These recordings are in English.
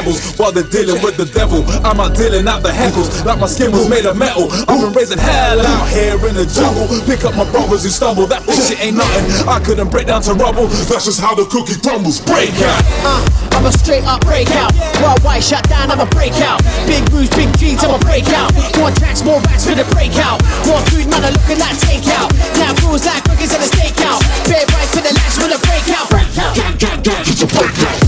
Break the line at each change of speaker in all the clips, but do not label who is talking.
rebels while they're dealing with the devil. I'm out dealing out the heckles like my skin was made of metal. I've been raising hell out here in the jungle. Pick up my brothers who stumble. That shit ain't nothing. I couldn't break down to rubble. That's just how the cookie crumbles. Break out.
Uh, I'm a straight up breakout. Worldwide shut down, I'm a breakout. Big moves, big dreams, I'm a breakout. More tracks, more racks for the breakout. More food, man, I'm looking like takeout. Now rules like cookies and a stakeout. Bare right for the lash with a breakout. Breakout, it's a breakout.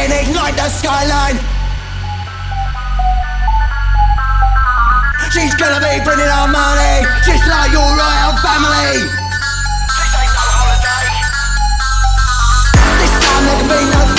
Again, ignite the skyline. She's gonna be bringing our money, just like your royal family. This ain't no holiday. This time there can be no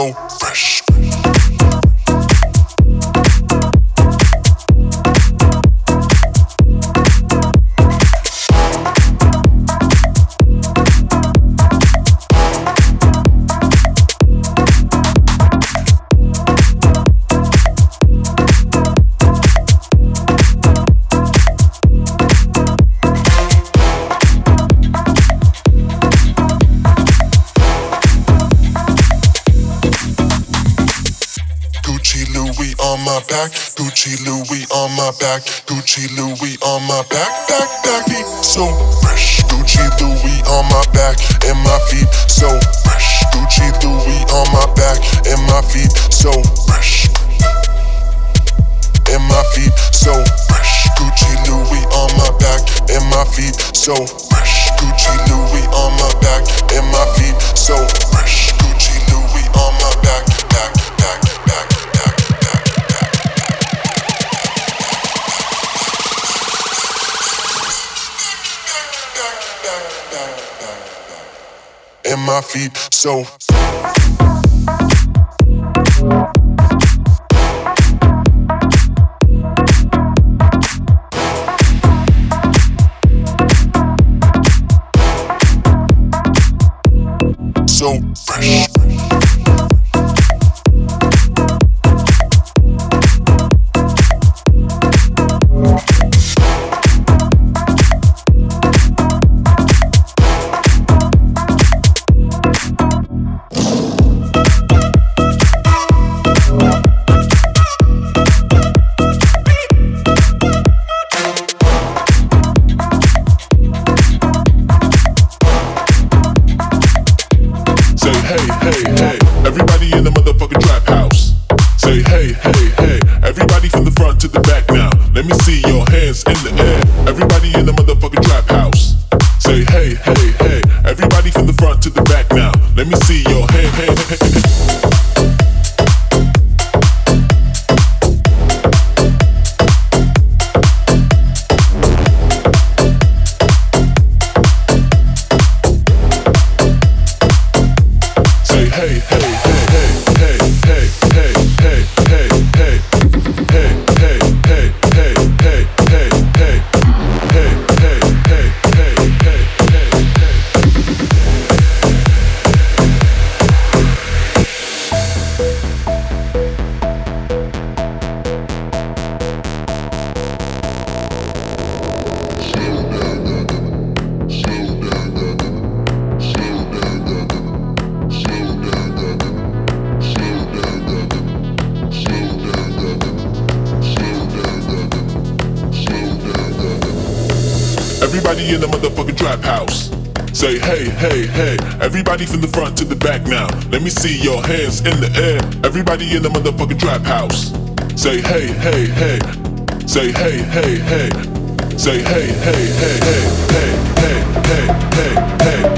go.
So fresh. Gucci Louis on my back and my feet so fresh. Gucci Louis on my back, back, back, back, back, back, back. back. And my feet so so me see your hands in the air. Everybody in the motherfucking trap house. Say hey, hey, hey. Say hey, hey, hey. Say hey, hey, hey, hey, hey, hey, hey, hey. hey.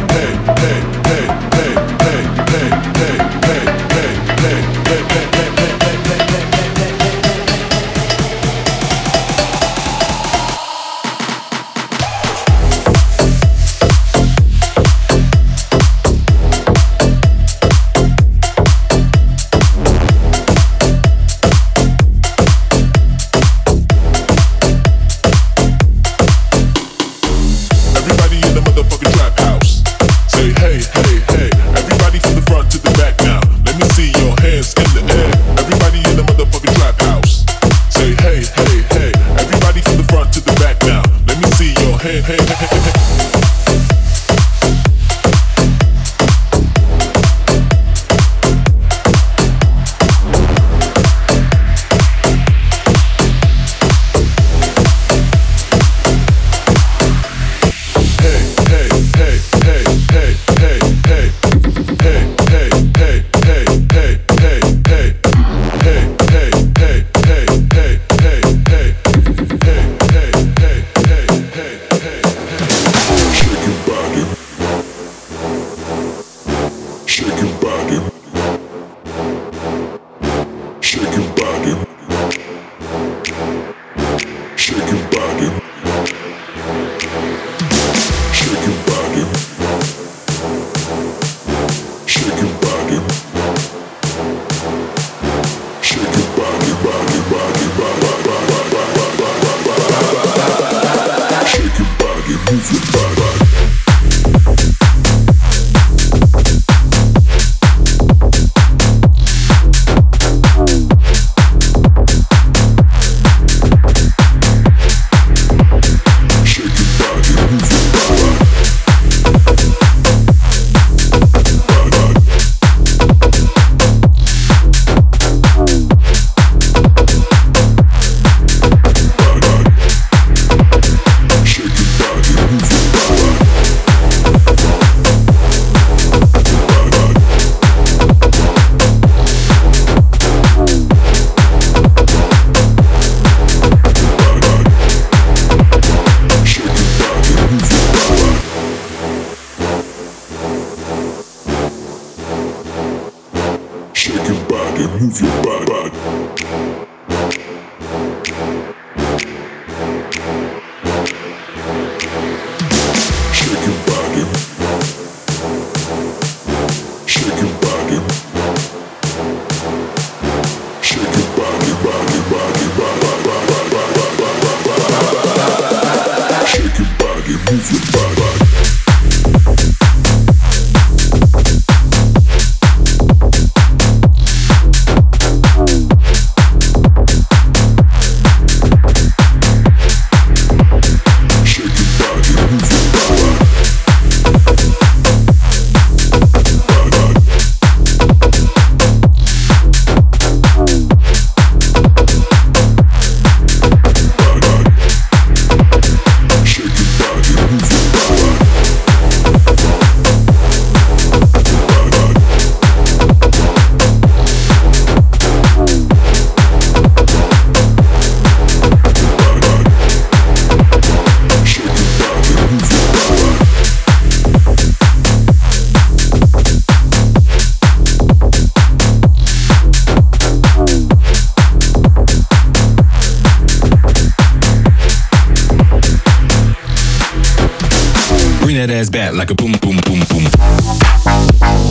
that ass back like a boom, boom, boom, boom.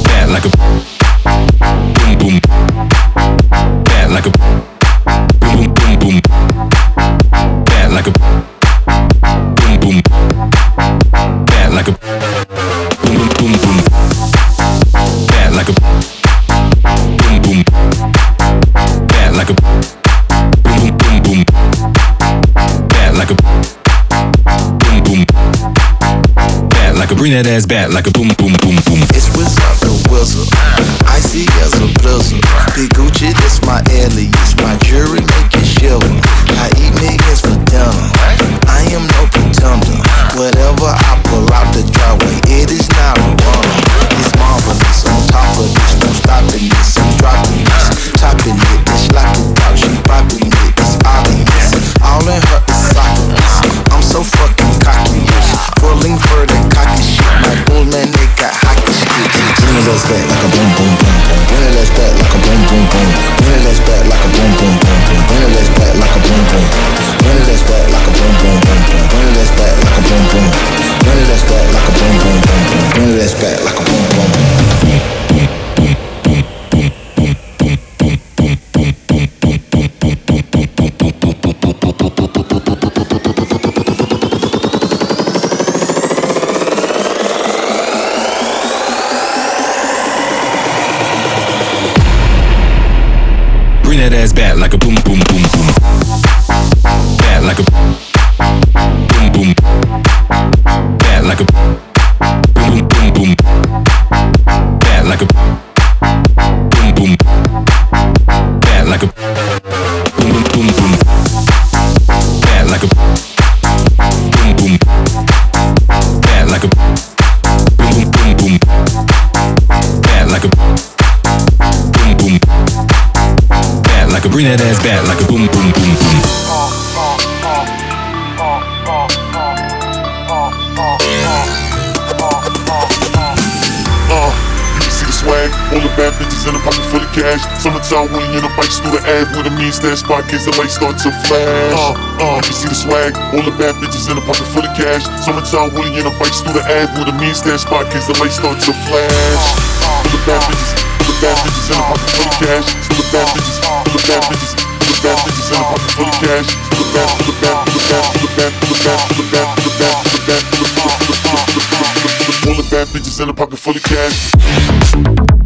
Back like a boom, boom. Back like a boom, boom, boom, boom. Back like a Bring that ass back like a boom, boom, boom, boom. It's wizard the wizard. Icy as a blizzard. Big Gucci, this my alias. My like a boom, boom,
boom. Back like a boom, boom. Back like a boom, boom, boom, boom. Back like a boom, boom. Back like a boom, boom, boom, boom. Back like a boom, boom back like a bring that ass back like a boom boom boom boom.
The bad bitches in a pocket full of cash. Summertime when you in a bike through the ad with a mean stand spot, kids the lights start to flash. Uh, uh, you see the swag, all the bad bitches in a pocket full of cash. Summertime when you in a bike through the ad with a mean stand spot, kids the lights start to flash. All the bad bitches, all the bad bitches in a pocket full of cash. All the bad bitches, all the bad bitches. all the Bad bitches in a pocket full of cash. All the bad, all the bad, all the bad, all the bad, all the bad, all the bad, all the bad, all the bad, all the bad. in a pocket full of cash.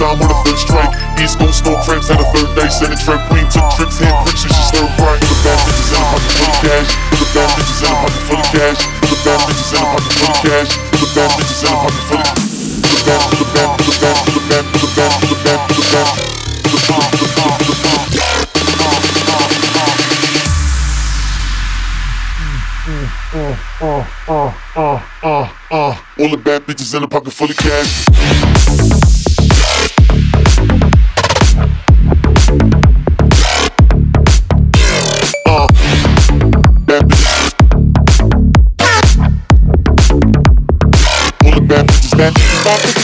Time with a third strike. East Coast snow cramps a third trap queen took tricks, hand and she. All the bad bitches in a pocket full of cash. All the bad bitches in a pocket full of cash. All the bad bitches in a pocket full of cash. All the bad bitches in a pocket full of all the bad, all the bad, all the bad, all the bad, all the bad, all the bad, all the bad, all the all the all the bad. All the bad bitches in a pocket full of cash.
that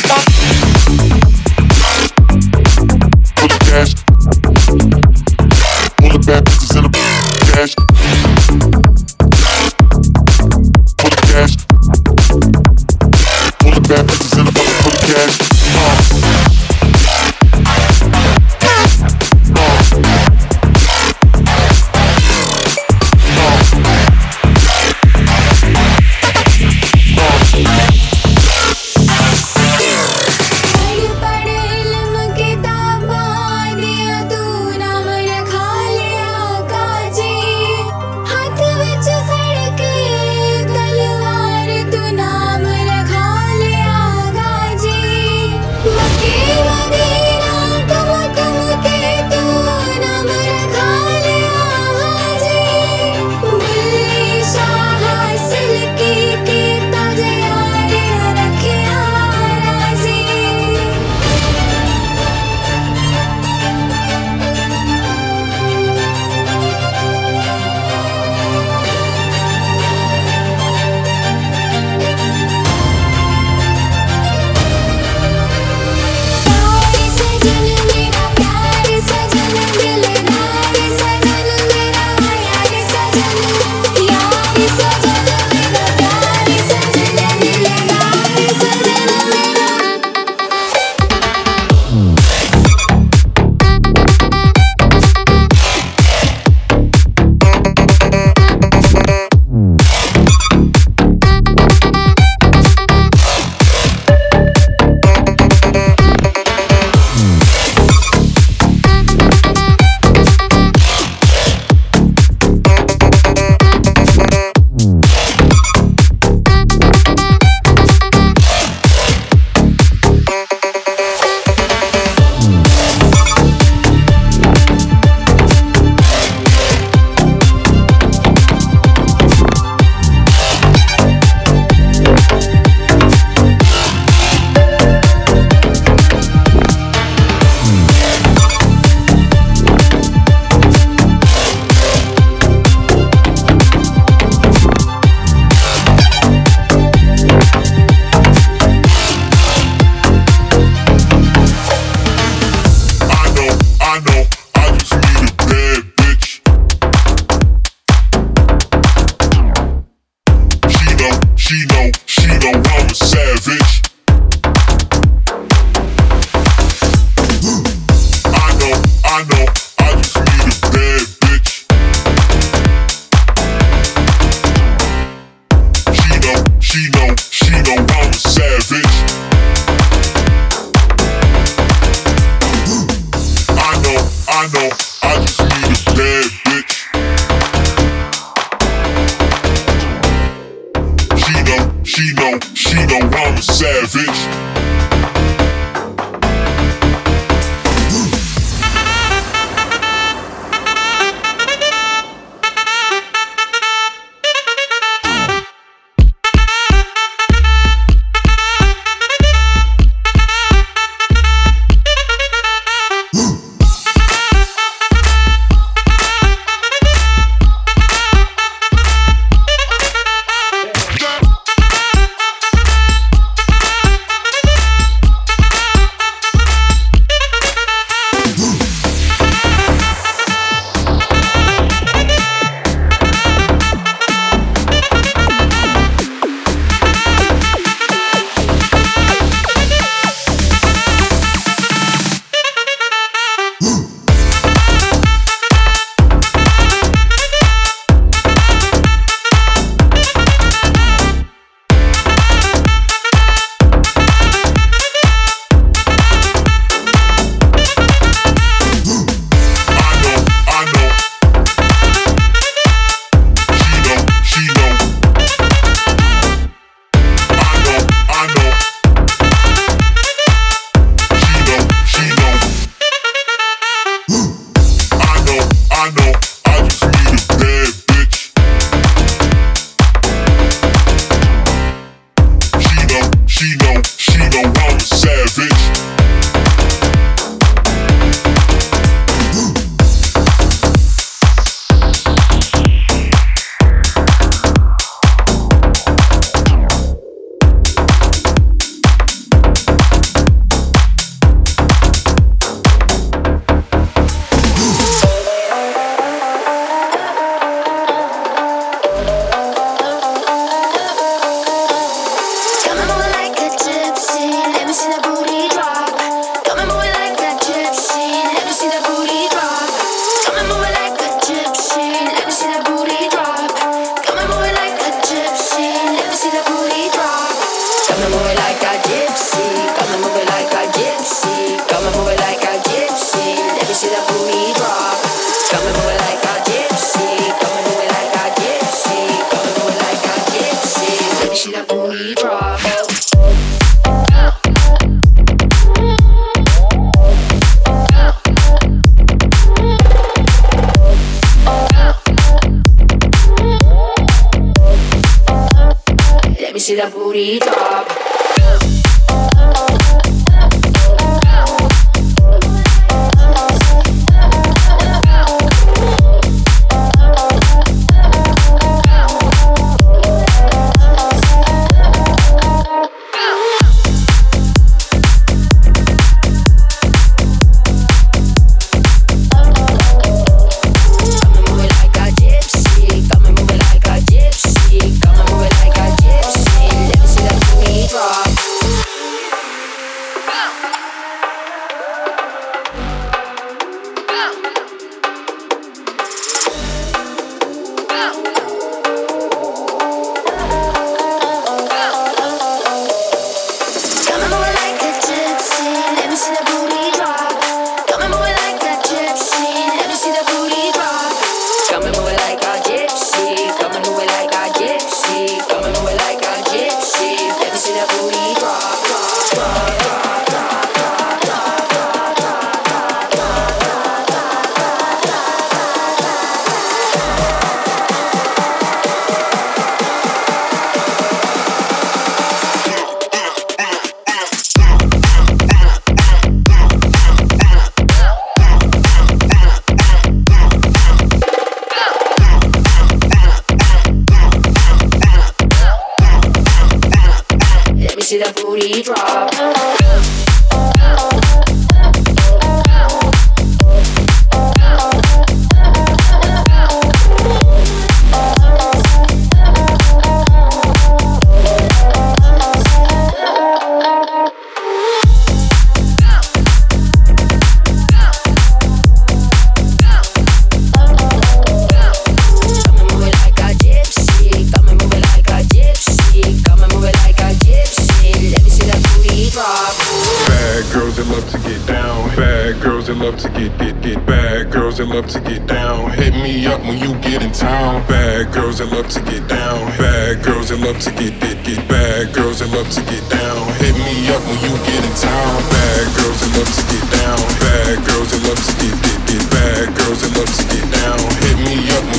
get get get. Bad girls that love to get down. Hit me up when you get in town. Bad girls that love to get down. Bad girls that love to get get get. Bad girls that love to get down. Hit me up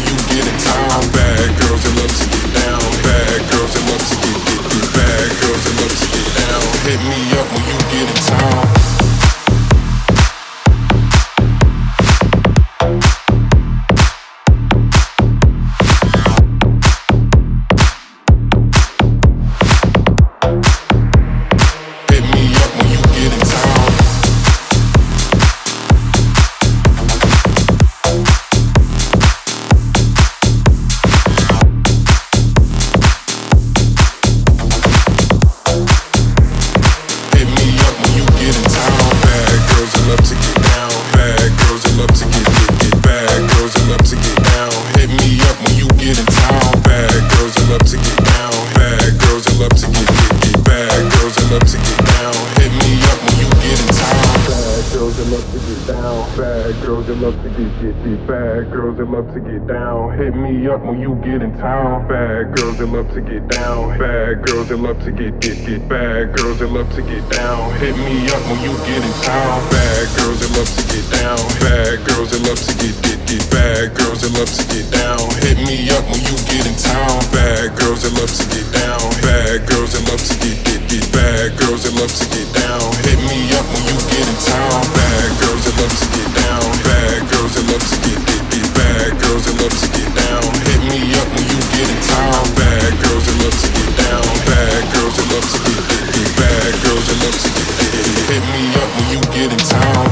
to get down. Hit me up when you get in town. Bad girls that love to get down. Bad girls that love to get get. Bad girls that love to get down. Hit me up when you get in town. Bad girls that love to get down. Bad girls that love to get get get. Bad girls that love to get down. Hit me up when you get in town. Bad girls that love to get down. Bad girls that love to get get get. Bad girls that love to get down. Hit me up when you get in town. Bad girls that love to get down. Bad girls that love to get get get. Bad girls that love to get down. Hit me up when you get in town. Bad girls that love to get down. Bad girls that love to get. Bad girls that love to get get. Hit me up when you get in town.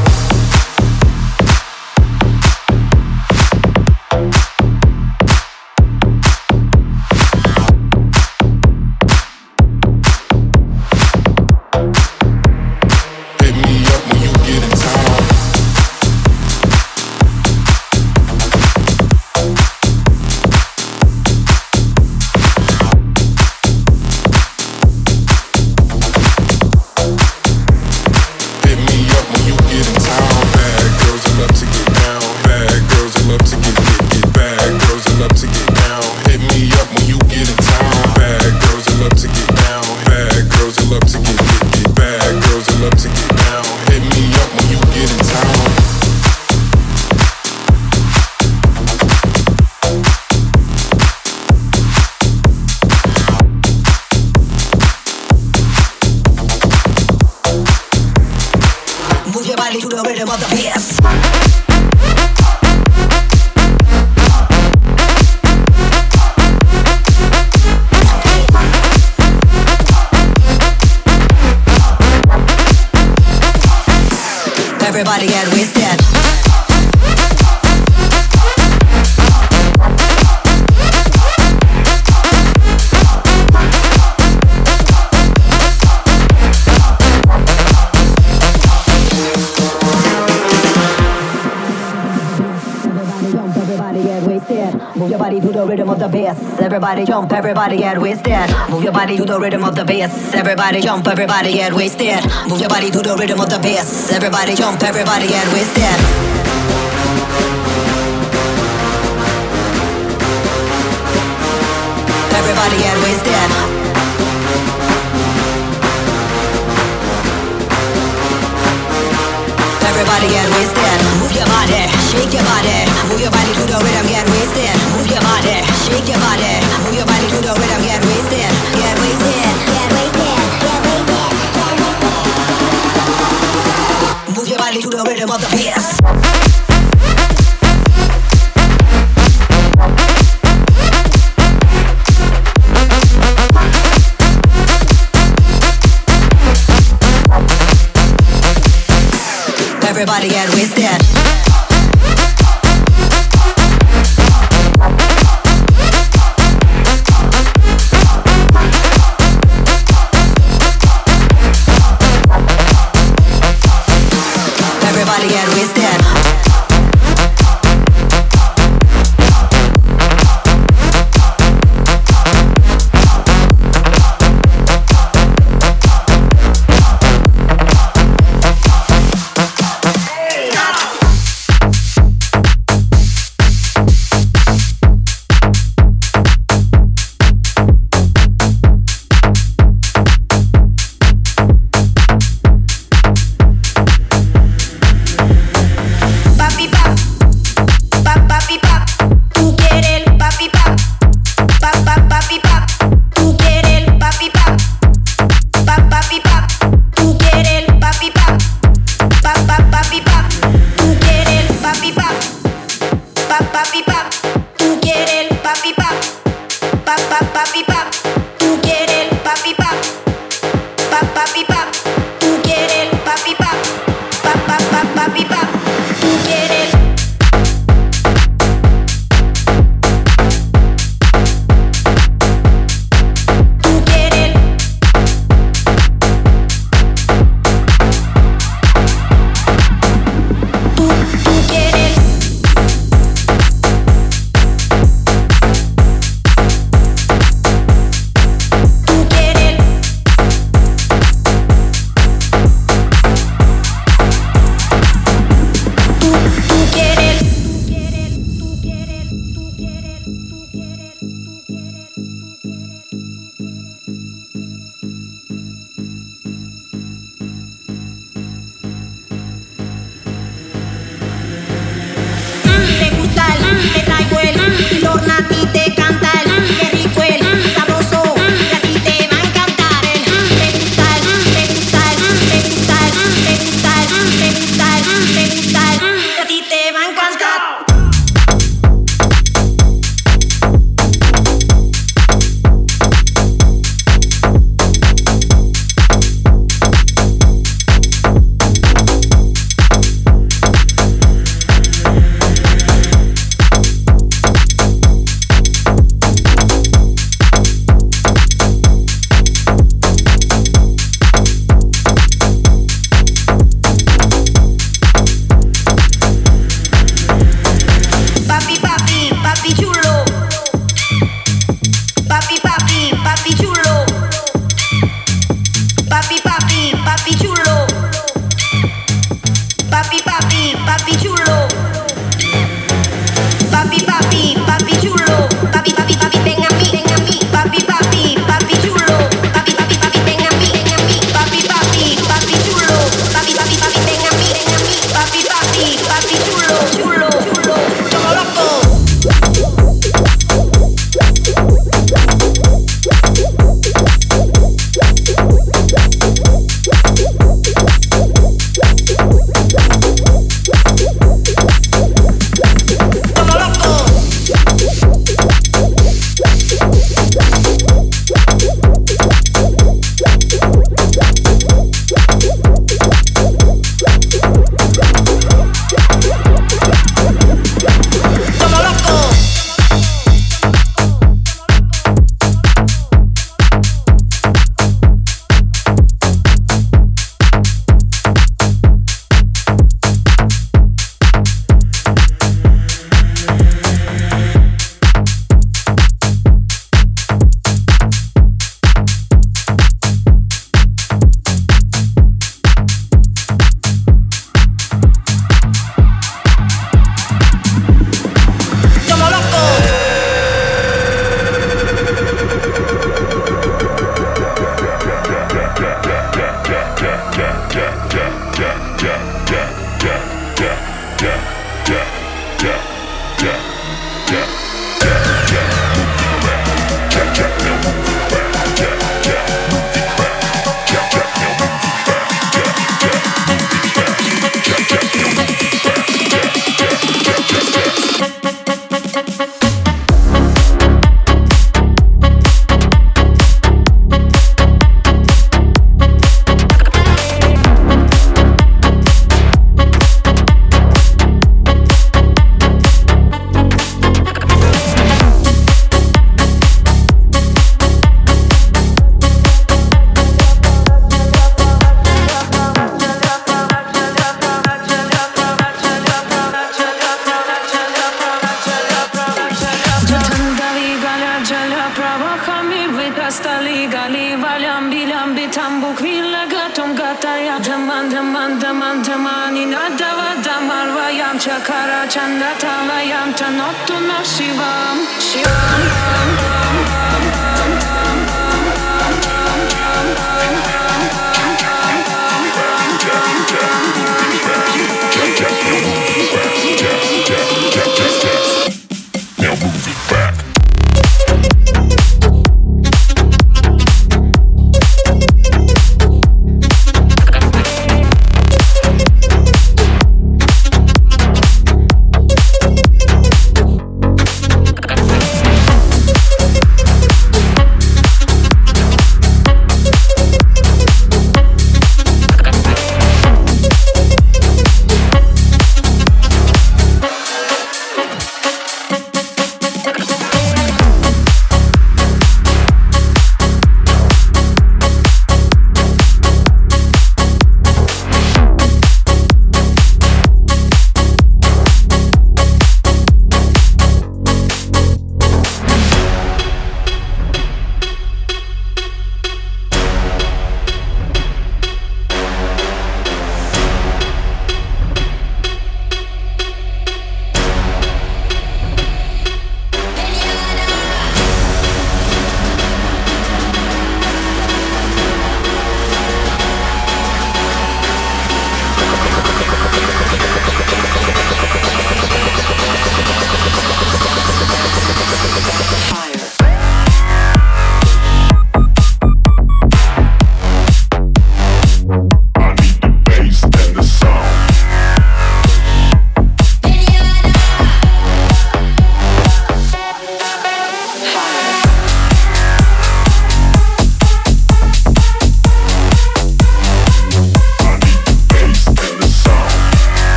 Everybody jump, everybody get wasted. Move your body to the rhythm of the bass. Everybody jump, everybody get wasted. Move your body to the rhythm of the bass. Everybody jump, everybody get wasted. Everybody get wasted. Everybody get wasted. Move your body, shake your body. Move your body to the rhythm, get wasted. Move your body, shake your body. Move your body to the rhythm, get wasted. Get wasted. Get wasted. Get wasted. Move your body to the rhythm of the. Everybody get wasted.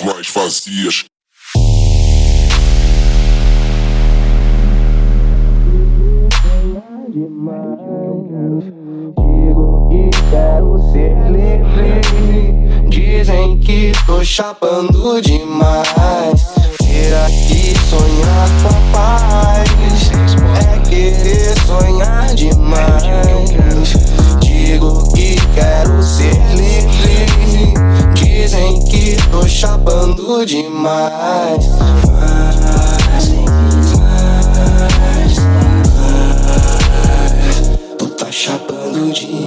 mais
vazias.
Digo que quero ser livre. Dizem que tô chapando demais. Ter aqui sonhar com a paz é querer sonhar demais. Digo que quero ser livre dizem que tô chapando demais. Mas, mas, mas, tu tá chapando demais.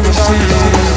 You can probably